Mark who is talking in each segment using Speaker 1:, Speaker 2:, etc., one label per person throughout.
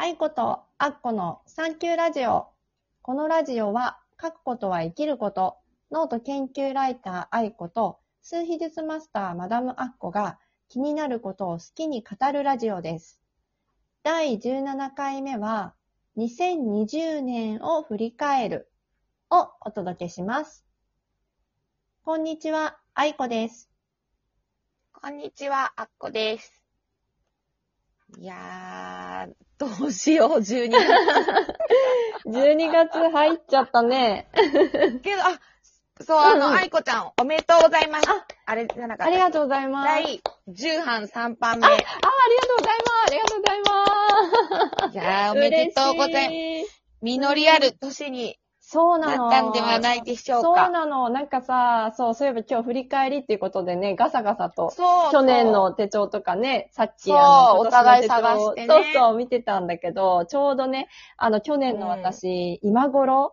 Speaker 1: 愛子とアッコのサンキューラジオ。このラジオは、書くことは生きること、ノート研究ライター愛子と、数秘術マスターマダムアッコが気になることを好きに語るラジオです。第17回目は、2020年を振り返るをお届けします。こんにちは、愛子です。
Speaker 2: こんにちは、あっこです。いやー、どうしよう、12
Speaker 1: 12月入っちゃったね。
Speaker 2: 月。けど、あ、そう、あ
Speaker 1: うんうん
Speaker 2: の、あいこちゃん、おめでとうございます。
Speaker 1: あ
Speaker 2: あれじゃなかった。
Speaker 1: ありがとうございます。
Speaker 2: 第10版3版目。
Speaker 1: あ、ありがとうございます。ありがとうございます。
Speaker 2: いやー、おめでとうございます。実りある年に
Speaker 1: そうなの。
Speaker 2: なったんではないでしょう
Speaker 1: そう
Speaker 2: か。
Speaker 1: なの。なんかさ、そう、そういえば今日振り返りっていうことでね、ガサガサと、
Speaker 2: そう。
Speaker 1: 去年の手帳とかね、さっきあの、
Speaker 2: お互い探してね
Speaker 1: そうそう、見てたんだけど、ちょうどね、あの、去年の私、今頃、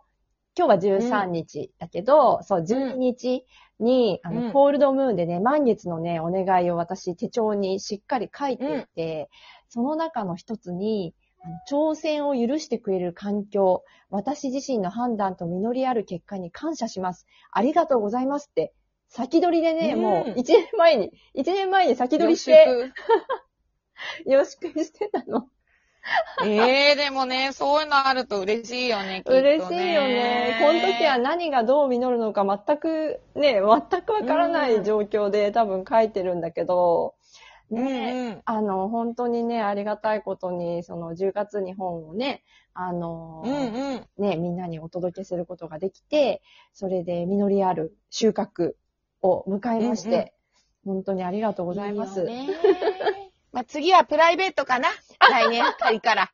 Speaker 1: 今日が13日だけど、そう、12日に、あの、
Speaker 2: うん
Speaker 1: コールドムーンでね、満月のね、お願いを私手帳にしっかり書いていて、その中の一つに、あの挑戦を許してくれる環境、私自身の判断と実りある結果に感謝します。ありがとうございますって、先取りでね、
Speaker 2: うん
Speaker 1: もう一年前に、一年前に先取りして、よろしくしてたの。
Speaker 2: えー、でもね、そういうのあると嬉しいよね、きっとね。
Speaker 1: 嬉しいよね。この時は何がどう実るのか全くね、全くわからない状況で多分書いてるんだけど、
Speaker 2: うん
Speaker 1: ね、
Speaker 2: うん。
Speaker 1: あの、本当にね、ありがたいことに、その10月に本をね、あの、
Speaker 2: うんうん。
Speaker 1: ね、みんなにお届けすることができて、それで実りある収穫を迎えまして、
Speaker 2: うんうん
Speaker 1: 本当にありがとうございます。
Speaker 2: いい まあ、次はプライベートかな？来年あたりから。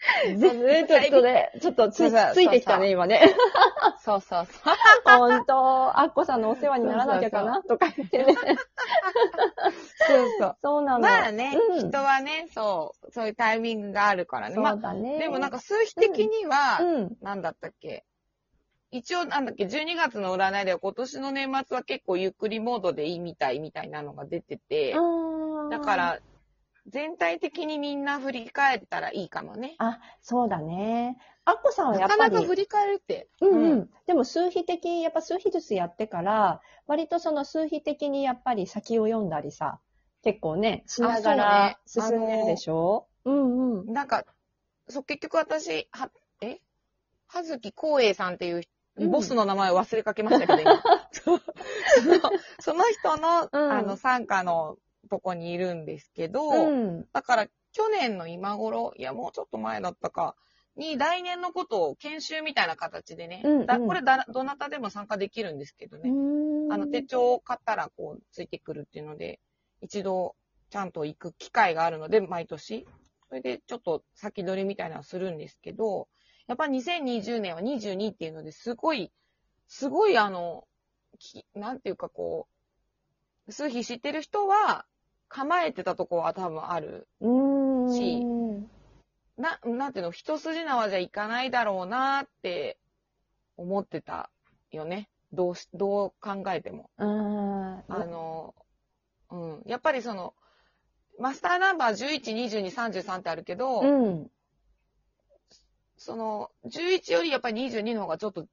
Speaker 1: ぜちょっとね、ちょっとつついてきたね、今ね。
Speaker 2: そうそうそう。
Speaker 1: 本当、アッコさんのお世話にならなきゃかなとか言ってね。
Speaker 2: そうそう。
Speaker 1: そうなの。
Speaker 2: まあね、
Speaker 1: うん
Speaker 2: 人はね、そう、そういうタイミングがあるからね。
Speaker 1: そ
Speaker 2: ま
Speaker 1: うだね。
Speaker 2: あ、でもなんか数比的には、
Speaker 1: うん。
Speaker 2: なんだったっけ？一応なんだっけ、12月の占いでは今年の年末は結構ゆっくりモードでいいみたいみたいなのが出てて、だか、ら、全体的にみんな振り返ったらいいかもね。
Speaker 1: あ、そうだね。アッコさんはや
Speaker 2: なか
Speaker 1: っぱり、
Speaker 2: なか振り返るって。
Speaker 1: うんう。
Speaker 2: うん
Speaker 1: でも数比的、やっぱ数比術やってから、割とその数比的にやっぱり先を読んだりさ、結構ね、しながら進んでるでしょ？うんうん。
Speaker 2: なんか、そう、結局私、は、え？はずきこうえいさんっていう、
Speaker 1: うん
Speaker 2: ボスの名前を忘れかけましたけど、今。その人の、
Speaker 1: うん
Speaker 2: あの、参加のとこにいるんですけど、
Speaker 1: うん。
Speaker 2: だから、去年の今頃、いや、もうちょっと前だったか、に、来年のことを研修みたいな形でね、
Speaker 1: うんうん
Speaker 2: だこれだ、どなたでも参加できるんですけどね、あの、手帳を買ったら、こう、ついてくるっていうので、一度、ちゃんと行く機会があるので、毎年。それで、ちょっと先取りみたいなのはするんですけど、やっぱ2020年は22っていうので、すごい、すごい、あの、きなんていうかこう、数比知ってる人は、構えてたとこは多分ある。
Speaker 1: うん。
Speaker 2: しな、なんていうの、一筋縄じゃいかないだろうなって思ってたよね。どうし、どう考えても。
Speaker 1: うん。
Speaker 2: あの、うん。やっぱりその、マスターナンバー11、22、33ってあるけど、
Speaker 1: うん。
Speaker 2: その、11よりやっぱり22の方がちょっと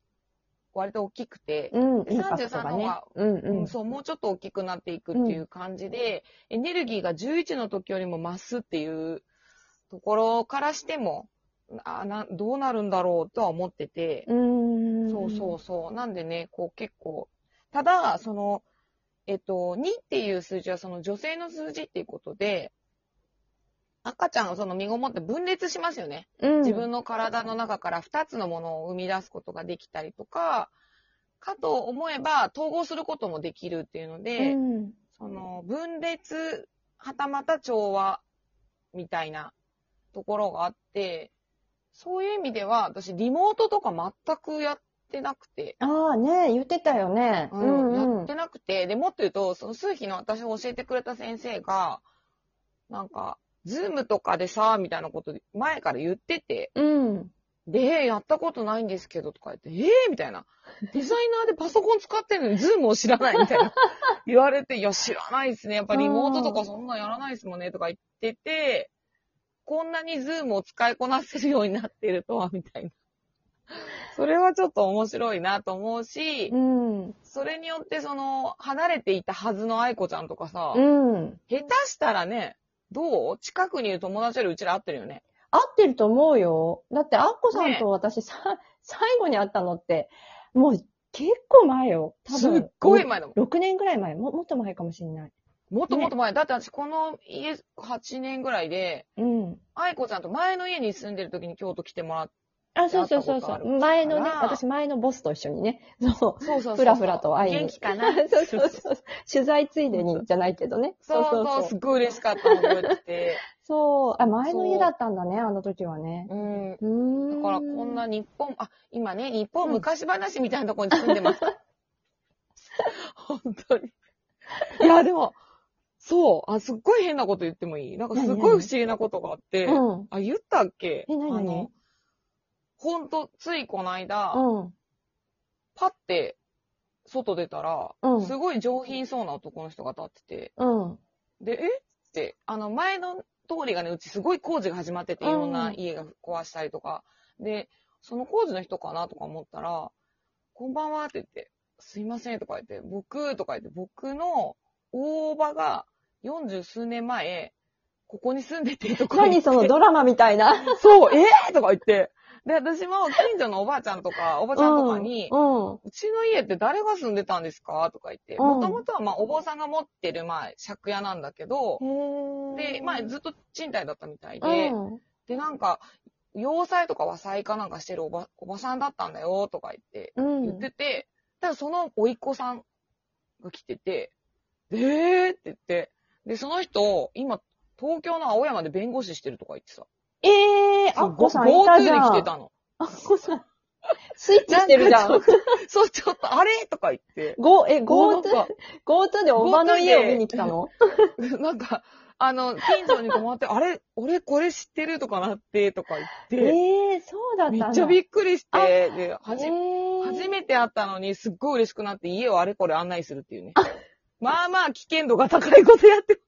Speaker 2: 割と大きくて、
Speaker 1: うん。
Speaker 2: で
Speaker 1: インパクトがね
Speaker 2: 33の方が。
Speaker 1: うん
Speaker 2: う
Speaker 1: うん
Speaker 2: ん。そう、もうちょっと大きくなっていくっていう感じで、エネルギーが11の時よりも増すっていうところからしても、あなどうなるんだろうとは思ってて、
Speaker 1: うん。
Speaker 2: そうそうそう。なんでね、こう結構、ただ、その、えっと、2っていう数字はその女性の数字っていうことで、赤ちゃんをその身ごもって分裂しますよね。
Speaker 1: うん。
Speaker 2: 自分の体の中から2つのものを生み出すことができたりとか、かと思えば統合することもできるっていうので、
Speaker 1: うん。
Speaker 2: その分裂、はたまた調和みたいなところがあって、そういう意味では私リモートとか全くやってなくて、
Speaker 1: ああね、言ってたよね。
Speaker 2: うんやってなくて、で、もっと言うと、その数秘の私を教えてくれた先生が、なんか、ズームとかでさ、みたいなこと前から言ってて、
Speaker 1: うん。
Speaker 2: で、やったことないんですけどとか言って、ええみたいな。デザイナーでパソコン使ってるのにズームを知らないみたいな。言われて、いや、知らないですね。やっぱリモートとかそんなんやらないですもんね。とか言ってて、こんなにズームを使いこなせるようになってるとは、みたいな。それはちょっと面白いなと思うし、
Speaker 1: うん。
Speaker 2: それによってその、離れていたはずの愛子ちゃんとかさ、
Speaker 1: うん。
Speaker 2: 下手したらね、どう？近くにいる友達よりうちら会ってるよね。
Speaker 1: 合ってると思うよ。だって、アッコさん
Speaker 2: ね
Speaker 1: と私さ、最後に会ったのって、もう結構前よ。多
Speaker 2: す
Speaker 1: 分。
Speaker 2: っごい前だもん。
Speaker 1: 6年ぐらい前。ももっと前かもしれない。
Speaker 2: もっともっと前。だって私この家8年ぐらいで、
Speaker 1: うん。
Speaker 2: 愛子ちゃんと前の家に住んでる時に京都来てもらっ
Speaker 1: あ、そうそうそうそう。前のね、私前のボスと一緒にね、そう。
Speaker 2: そうそうそう。
Speaker 1: ふらふらと会いに。
Speaker 2: 元気かな？
Speaker 1: そうそうそう。取材ついでにじゃないけどね。
Speaker 2: そうそうすっごい嬉しかったの覚えてて。
Speaker 1: そう。あ、前の家だったんだね、あの時はね。
Speaker 2: うん。
Speaker 1: うーん。
Speaker 2: だからこんな日本、あ、今ね、日本昔話みたいなところに住んでます。本当に。いや、でも、そう、あ、すっごい変なこと言ってもいい？なんかすごい不思議なことがあって、
Speaker 1: うん。
Speaker 2: あ、言ったっけ？
Speaker 1: え何々
Speaker 2: あの、ほんと、ついこの間、
Speaker 1: うん。
Speaker 2: パッて、外出たら、
Speaker 1: うん
Speaker 2: すごい上品そうな男の人が立ってて、
Speaker 1: うん。
Speaker 2: で、え？って、あの、前の通りがね、うちすごい工事が始まってて、いろんな家が壊したりとか、で、その工事の人かなとか思ったら、こんばんはって言って、すいませんとか言って、僕とか言って、僕の大伯母が40数年前、ここに住んでてとか言って。
Speaker 1: 何そのドラマみたいな。
Speaker 2: そう、え？ー、とか言って。で、私も近所のおばあちゃんとか、おばちゃんとかに、
Speaker 1: うん。
Speaker 2: うちの家って誰が住んでたんですか？とか言って、
Speaker 1: うん
Speaker 2: もともとはまあお坊さんが持ってるまあ借家なんだけどで、まあずっと賃貸だったみたいで、
Speaker 1: うん。
Speaker 2: で、なんか、洋裁とか和裁かなんかしてるおば、おばさんだったんだよ、とか言って、
Speaker 1: うん。
Speaker 2: 言ってて、ただその甥っ子さんが来てて、えー？って言って、で、その人、今、東京の青山で弁護士してるとか言ってさ。
Speaker 1: えー、アッコさんいたじゃ
Speaker 2: GoTo
Speaker 1: ん。
Speaker 2: で来てたの。
Speaker 1: アッコさん。スイッチしてるじゃん。
Speaker 2: そう、ちょっと、あれ？とか言って。
Speaker 1: ゴー、え、
Speaker 2: こう
Speaker 1: GoTo、
Speaker 2: なんか
Speaker 1: GoTo でおばの家を見に来たの？
Speaker 2: なんか、あの、近所に泊まって、あれ、俺これ知ってるとかなって、とか言って、
Speaker 1: えー、そうだった。
Speaker 2: めっちゃび
Speaker 1: っ
Speaker 2: っくりして、で、はじ、
Speaker 1: えー、
Speaker 2: 初めて会ったのにすっごい嬉しくなって家をあれこれ案内するっていうね。まあまあ危険度が高いことやって、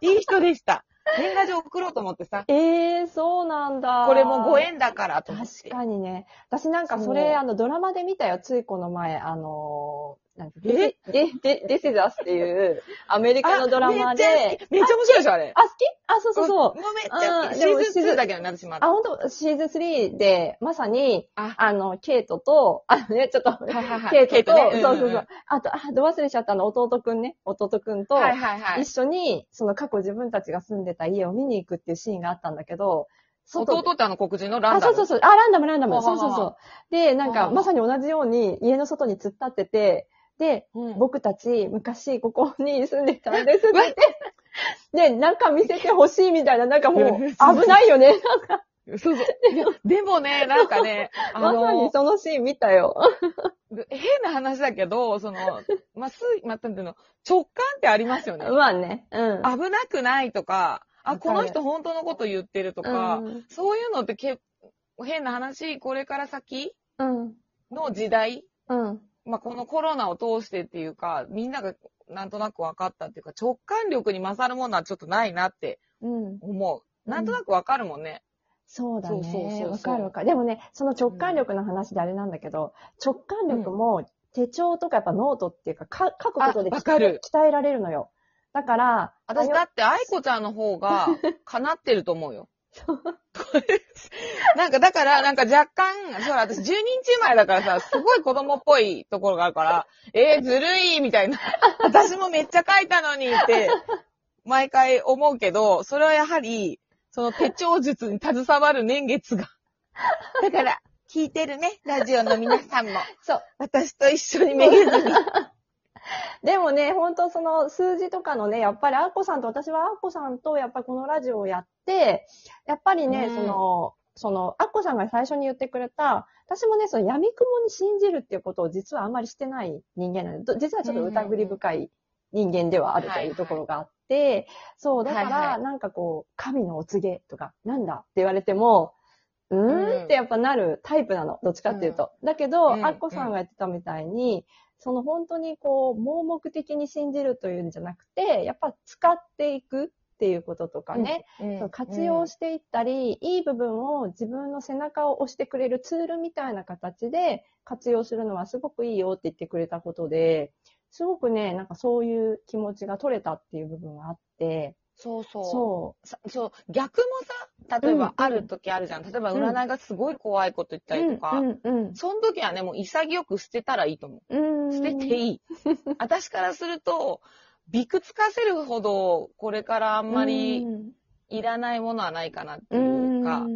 Speaker 2: いい人でした。年賀状送ろうと思ってさ、
Speaker 1: えー、そうなんだ。
Speaker 2: これもご縁だからと思って。
Speaker 1: 確かにね。私なんかそれ、あの、ドラマで見たよ、ついこの前、あのー、なんて、で、で、で、This is Us っていう、アメリカのドラマ
Speaker 2: あめっちゃ好
Speaker 1: で
Speaker 2: き、めっちゃ面白いでしょ、あれ。
Speaker 1: あ、好き？あ、そうそうそう。
Speaker 2: もうめ
Speaker 1: ん
Speaker 2: シーズン2だけどなってしまっ
Speaker 1: あ、
Speaker 2: た。
Speaker 1: 本当？シーズン3で、まさに、
Speaker 2: あ、
Speaker 1: あの、ケイトと、あのね、ちょっと、ケイトと、そうそうそう。あと、あ、ど忘れしちゃったの、弟くんね。弟くんと。一緒に、その過去自分たちが住んでた家を見に行くっていうシーンがあったんだけど、外
Speaker 2: 弟ってあの黒人のラン
Speaker 1: あ、
Speaker 2: ダム？
Speaker 1: そうそうそう。あ、ランダム、ランダム。そうそうそう。で、なんか、まさに同じように家の外に突っ立ってて、で、
Speaker 2: うん
Speaker 1: 僕たち昔ここに住んでたんですって言って、で、中見せてほしいみたいな、なんかもう危ないよね。
Speaker 2: そうそう。いやでもね、なんかね、あ
Speaker 1: まさに
Speaker 2: の、
Speaker 1: そのシーン見たよ。
Speaker 2: 変な話だけど、その、まあ、す、まあ、なんていうの、直感ってありますよね。
Speaker 1: まあね。うん。
Speaker 2: 危なくないとか、あ、この人本当のこと言ってるとか、
Speaker 1: うん
Speaker 2: そういうのってけ変な話、これから先
Speaker 1: うん。
Speaker 2: の時代、
Speaker 1: うん。
Speaker 2: まあ、このコロナを通してっていうか、みんながなんとなく分かったっていうか、直感力に勝るものはちょっとないなって
Speaker 1: うん。
Speaker 2: 思う。なんとなく分かるもんね。
Speaker 1: そうだ
Speaker 2: そうそうそう
Speaker 1: わかるわかる。でもね、その直感力の話であれなんだけど、直感力も手帳とかやっぱノートっていうか、か書くことで鍛えられるのよ。だから、
Speaker 2: 私だって愛子ちゃんの方が、かなってると思うよ。なんか、だから、なんか若干、ほら、私10人中前だからさ、すごい子供っぽいところがあるから、えー、ずるいみたいな。私もめっちゃ書いたのにって、毎回思うけど、それはやはり、その手帳術に携わる年月が。だから、聞いてるね、ラジオの皆さんも。
Speaker 1: そう。
Speaker 2: 私と一緒にめげずに。
Speaker 1: でもね、本当その数字とかのね、やっぱりアッコさんと、私はアッコさんとやっぱりこのラジオをやって、やっぱりね、
Speaker 2: うん。
Speaker 1: その、その、アッコさんが最初に言ってくれた、私もね、その闇雲に信じるっていうことを実はあんまりしてない人間なんで、ど実はちょっと疑り深い人間ではあるというところがあって、そう、だから、なんかこう、神のお告げとか、なんだって言われても、うーんってやっぱなるタイプなの、どっちかっていうと。だけど、
Speaker 2: うん。
Speaker 1: アッコさんがやってたみたいに、その本当にこう、盲目的に信じるというんじゃなくて、やっぱ使っていく。っていうこととかね、
Speaker 2: うん。
Speaker 1: そう活用していったり、いい部分を自分の背中を押してくれるツールみたいな形で活用するのはすごくいいよって言ってくれたことで、すごくね、なんかそういう気持ちが取れたっていう部分があって、
Speaker 2: そうそう。
Speaker 1: そ
Speaker 2: さそう、逆もさ、例え
Speaker 1: うんうん
Speaker 2: ばある時あるじゃん。例えば占いがすごい怖いこと言った
Speaker 1: う。
Speaker 2: りとか、
Speaker 1: うんうん
Speaker 2: その時はね、もう潔く捨てたらいいと思う。
Speaker 1: うん。
Speaker 2: 捨てていい。私からすると、びくつかせるほど、これからあんまりいらないものはないかなっていうか、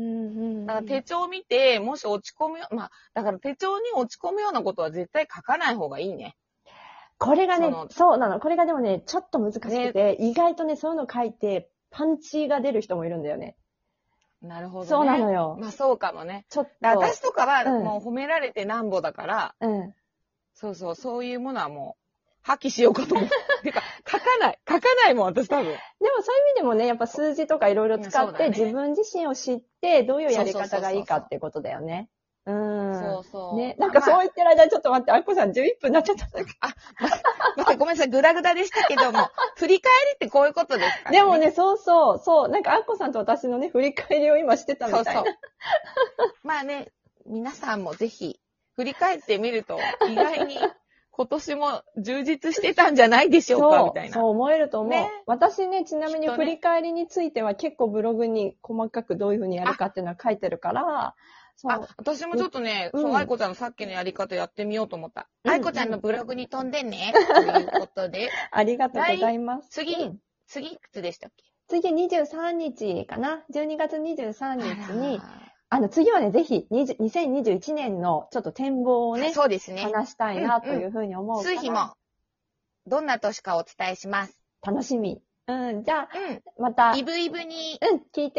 Speaker 2: だから手帳見て、もし落ち込むよ、まあ、だから手帳に落ち込むようなことは絶対書かない方がいいね。
Speaker 1: これがね
Speaker 2: そ
Speaker 1: うなの。これがでもね、ちょっと難しくて、意外とね、そういうの書いて、パンチが出る人もいるんだよね。
Speaker 2: なるほどね。
Speaker 1: そうなのよ。
Speaker 2: まあそうかもね。
Speaker 1: ちょっと。
Speaker 2: 私とかは
Speaker 1: うん
Speaker 2: もう褒められてなんぼだから、
Speaker 1: うん。
Speaker 2: そうそう、そういうものはもう、破棄しようかと思う。てか、書かない。書かないもん、私多分。
Speaker 1: でもそういう意味でもね、やっぱ数字とかいろいろ使って、
Speaker 2: ね
Speaker 1: 自分自身を知って、どういうやり方がいいかってことだよね。うん。
Speaker 2: そうそう。
Speaker 1: ね、なんかそう
Speaker 2: まあ
Speaker 1: 言ってる間にちょっと待って、あいこさん11分になっちゃった。
Speaker 2: 待って、ごめんなさい、グダグダでしたけども、振り返りってこういうことですから、
Speaker 1: でもね、、そうそう、そう、なんかあっこさんと私のね、振り返りを今してたみたいな。
Speaker 2: そうそう。まあね、皆さんもぜひ、振り返ってみると、意外に今年も充実してたんじゃないでしょうか、
Speaker 1: そう
Speaker 2: みたいな。
Speaker 1: そう思えると思う。
Speaker 2: ね
Speaker 1: 私ね、ちなみに振り返りについては結構ブログに細かくどういうふうにやるかっていうのは書いてるから、そう
Speaker 2: あ、私もちょっとね、
Speaker 1: うん
Speaker 2: そう、愛子ちゃんのさっきのやり方やってみようと思った。
Speaker 1: うん
Speaker 2: 愛子ちゃんのブログに飛んでね、ということで。
Speaker 1: ありがとうございます。
Speaker 2: 次、
Speaker 1: うん
Speaker 2: 次いくつでしたっけ？
Speaker 1: 次23日かな ?12 月23日に、
Speaker 2: あ
Speaker 1: あの次はね、ぜひ20 2021年のちょっと展望を
Speaker 2: ら
Speaker 1: ね、
Speaker 2: そうですね。
Speaker 1: 話したいなというふうに思うから、
Speaker 2: 数日も、どんな年かお伝えします。
Speaker 1: 楽しみ。うん、じゃあ、
Speaker 2: うん。
Speaker 1: また、
Speaker 2: イブイブに
Speaker 1: うん、聞いて